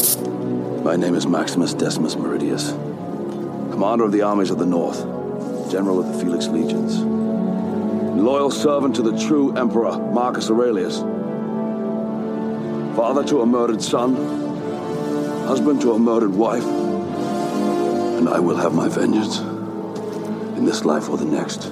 My name is Maximus Decimus Meridius, commander of the armies of the North, general of the Felix Legions, loyal servant to the true Emperor Marcus Aurelius, father to a murdered son, husband to a murdered wife, and I will have my vengeance in this life or the next.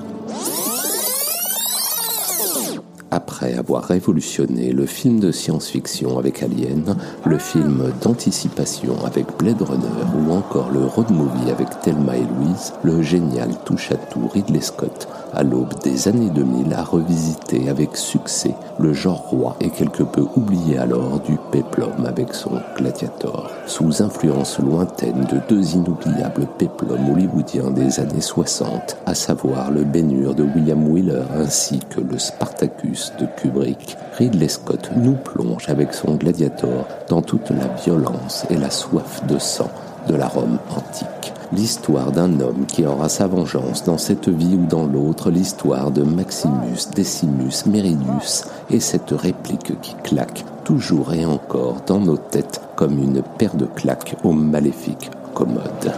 Après avoir révolutionné le film de science-fiction avec Alien, le film d'anticipation avec Blade Runner ou encore le road movie avec Thelma et Louise, le génial touche-à-tout Ridley Scott, à l'aube des années 2000, a revisité avec succès le genre roi et quelque peu oublié alors du péplum avec son Gladiator. Sous influence lointaine de deux inoubliables péplums hollywoodiens des années 60, à savoir le Bénur de William Wheeler ainsi que le Spartacus de Kubrick, Ridley Scott nous plonge avec son Gladiator dans toute la violence et la soif de sang de la Rome antique. L'histoire d'un homme qui aura sa vengeance dans cette vie ou dans l'autre, l'histoire de Maximus Decimus Meridius et cette réplique qui claque toujours et encore dans nos têtes comme une paire de claques au maléfique commode.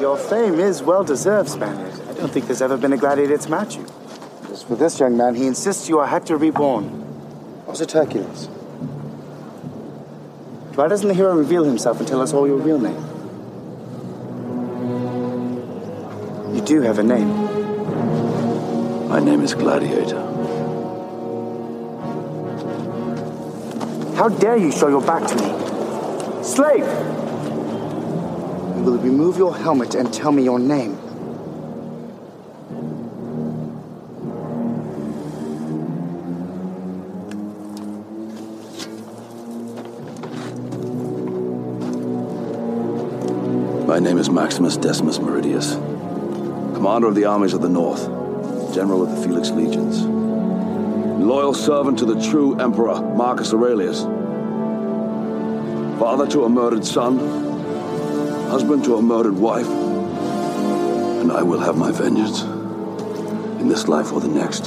Your fame is well deserved, Spaniard. I don't think there's ever been a gladiator to match you. As for this young man, he insists you are Hector reborn. Was it Hercules? Why doesn't the hero reveal himself and tell us all your real name? You do have a name. My name is Gladiator. How dare you show your back to me? Slave! You will remove your helmet and tell me your name. My name is Maximus Decimus Meridius, commander of the armies of the North, general of the Felix Legions, loyal servant to the true Emperor Marcus Aurelius, father to a murdered son, husband to a murdered wife, and I will have my vengeance in this life or the next.